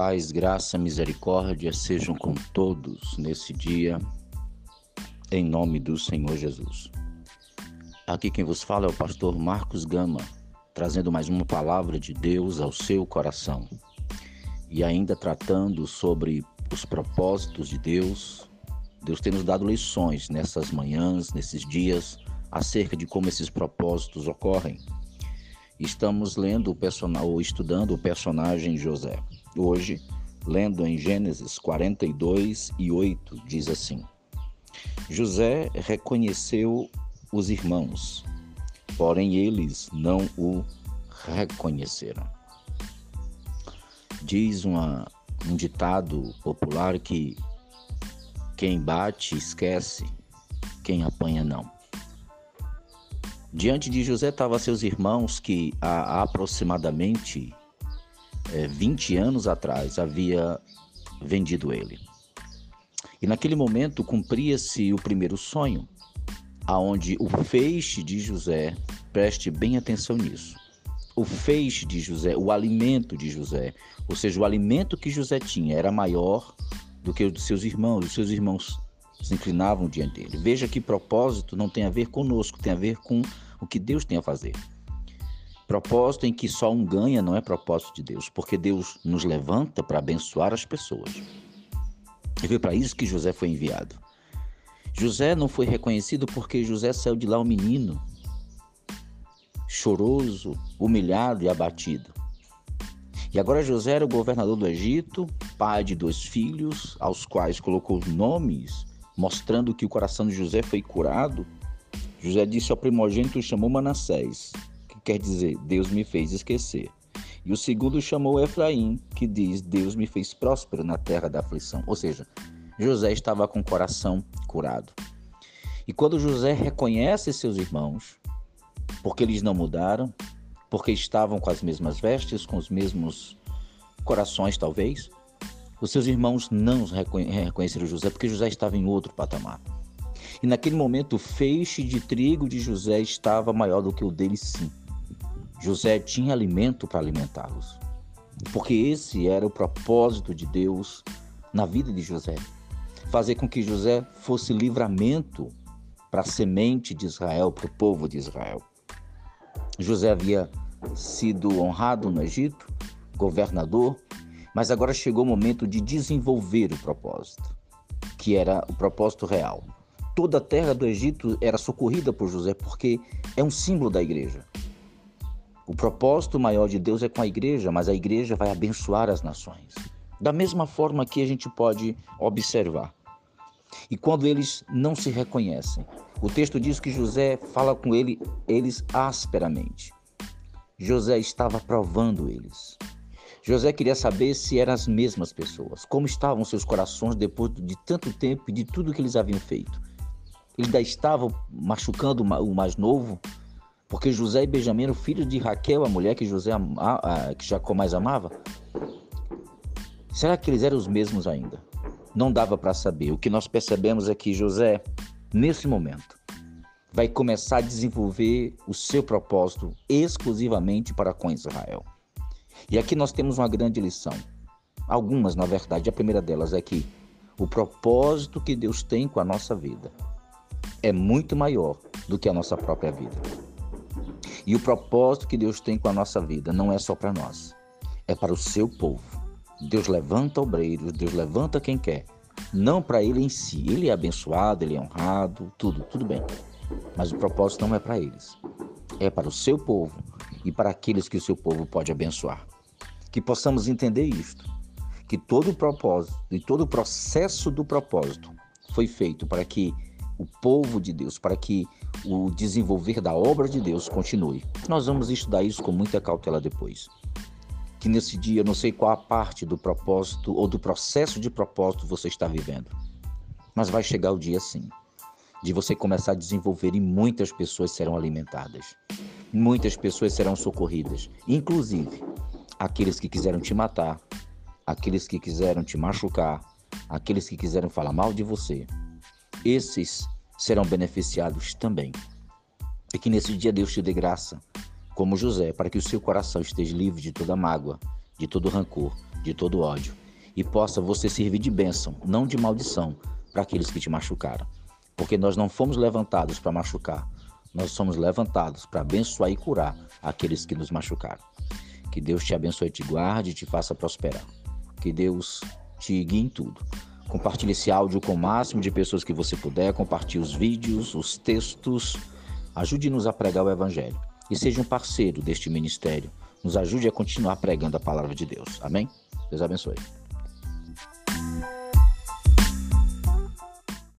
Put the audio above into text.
Paz, graça, misericórdia sejam com todos nesse dia, em nome do Senhor Jesus. Aqui quem vos fala é o pastor Marcos Gama, trazendo mais uma palavra de Deus ao seu coração e ainda tratando sobre os propósitos de Deus. Deus tem nos dado lições nessas manhãs, nesses dias, acerca de como esses propósitos ocorrem. Estamos lendo o personagem, ou estudando o personagem José. Hoje, lendo em Gênesis 42 e 8, diz assim: José reconheceu os irmãos, porém eles não o reconheceram. Diz uma, um ditado popular que quem bate esquece, quem apanha não. Diante de José estavam seus irmãos que há aproximadamente é, 20 anos atrás havia vendido ele. E naquele momento cumpria-se o primeiro sonho, aonde o feixe de José, preste bem atenção nisso. O feixe de José, o alimento de José, ou seja, o alimento que José tinha era maior do que o dos seus irmãos. Os seus irmãos se inclinavam diante dele. Veja que propósito não tem a ver conosco, tem a ver com o que Deus tem a fazer. Propósito em que só um ganha não é propósito de Deus, porque Deus nos levanta para abençoar as pessoas. E foi para isso que José foi enviado. José não foi reconhecido porque José saiu de lá um menino, choroso, humilhado e abatido. E agora José era o governador do Egito, pai de dois filhos, aos quais colocou nomes, mostrando que o coração de José foi curado. José disse ao primogênito, chamou Manassés, quer dizer Deus me fez esquecer. E o segundo chamou Efraim, que diz Deus me fez próspero na terra da aflição. Ou seja, José estava com o coração curado. E quando José reconhece seus irmãos, porque eles não mudaram, porque estavam com as mesmas vestes, com os mesmos corações, talvez, os seus irmãos não reconheceram José, porque José estava em outro patamar. E naquele momento o feixe de trigo de José estava maior do que o dele, sim. José tinha alimento para alimentá-los. Porque esse era o propósito de Deus na vida de José. Fazer com que José fosse livramento para a semente de Israel, para o povo de Israel. José havia sido honrado no Egito, governador, mas agora chegou o momento de desenvolver o propósito, que era o propósito real. Toda a terra do Egito era socorrida por José porque é um símbolo da igreja. O propósito maior de Deus é com a igreja, mas a igreja vai abençoar as nações. Da mesma forma que a gente pode observar. E quando eles não se reconhecem, o texto diz que José fala com ele, eles asperamente. José estava provando eles. José queria saber se eram as mesmas pessoas, como estavam seus corações depois de tanto tempo e de tudo que eles haviam feito. Eles ainda estavam machucando o mais novo, porque José e Benjamim eram filhos de Raquel, a mulher que José que Jacó mais amava. Será que eles eram os mesmos ainda? Não dava para saber. O que nós percebemos é que José, nesse momento, vai começar a desenvolver o seu propósito exclusivamente para com Israel. E aqui nós temos uma grande lição. Algumas, na verdade. A primeira delas é que o propósito que Deus tem com a nossa vida é muito maior do que a nossa própria vida. E o propósito que Deus tem com a nossa vida não é só para nós, é para o seu povo. Deus levanta obreiros, Deus levanta quem quer, não para ele em si. Ele é abençoado, ele é honrado, tudo, tudo bem. Mas o propósito não é para eles, é para o seu povo e para aqueles que o seu povo pode abençoar. Que possamos entender isto, que todo o propósito e todo o processo do propósito foi feito para que o povo de Deus, para que o desenvolver da obra de Deus continue. Nós vamos estudar isso com muita cautela depois. Que nesse dia, não sei qual a parte do propósito ou do processo de propósito você está vivendo, mas vai chegar o dia sim, de você começar a desenvolver e muitas pessoas serão alimentadas, muitas pessoas serão socorridas, inclusive aqueles que quiseram te matar, aqueles que quiseram te machucar, aqueles que quiseram falar mal de você. Esses serão beneficiados também. E que nesse dia Deus te dê graça, como José, para que o seu coração esteja livre de toda mágoa, de todo rancor, de todo ódio, e possa você servir de bênção, não de maldição, para aqueles que te machucaram. Porque nós não fomos levantados para machucar, nós somos levantados para abençoar e curar aqueles que nos machucaram. Que Deus te abençoe, te guarde e te faça prosperar. Que Deus te guie em tudo. Compartilhe esse áudio com o máximo de pessoas que você puder. Compartilhe os vídeos, os textos. Ajude-nos a pregar o Evangelho. E seja um parceiro deste ministério. Nos ajude a continuar pregando a palavra de Deus. Amém? Deus abençoe.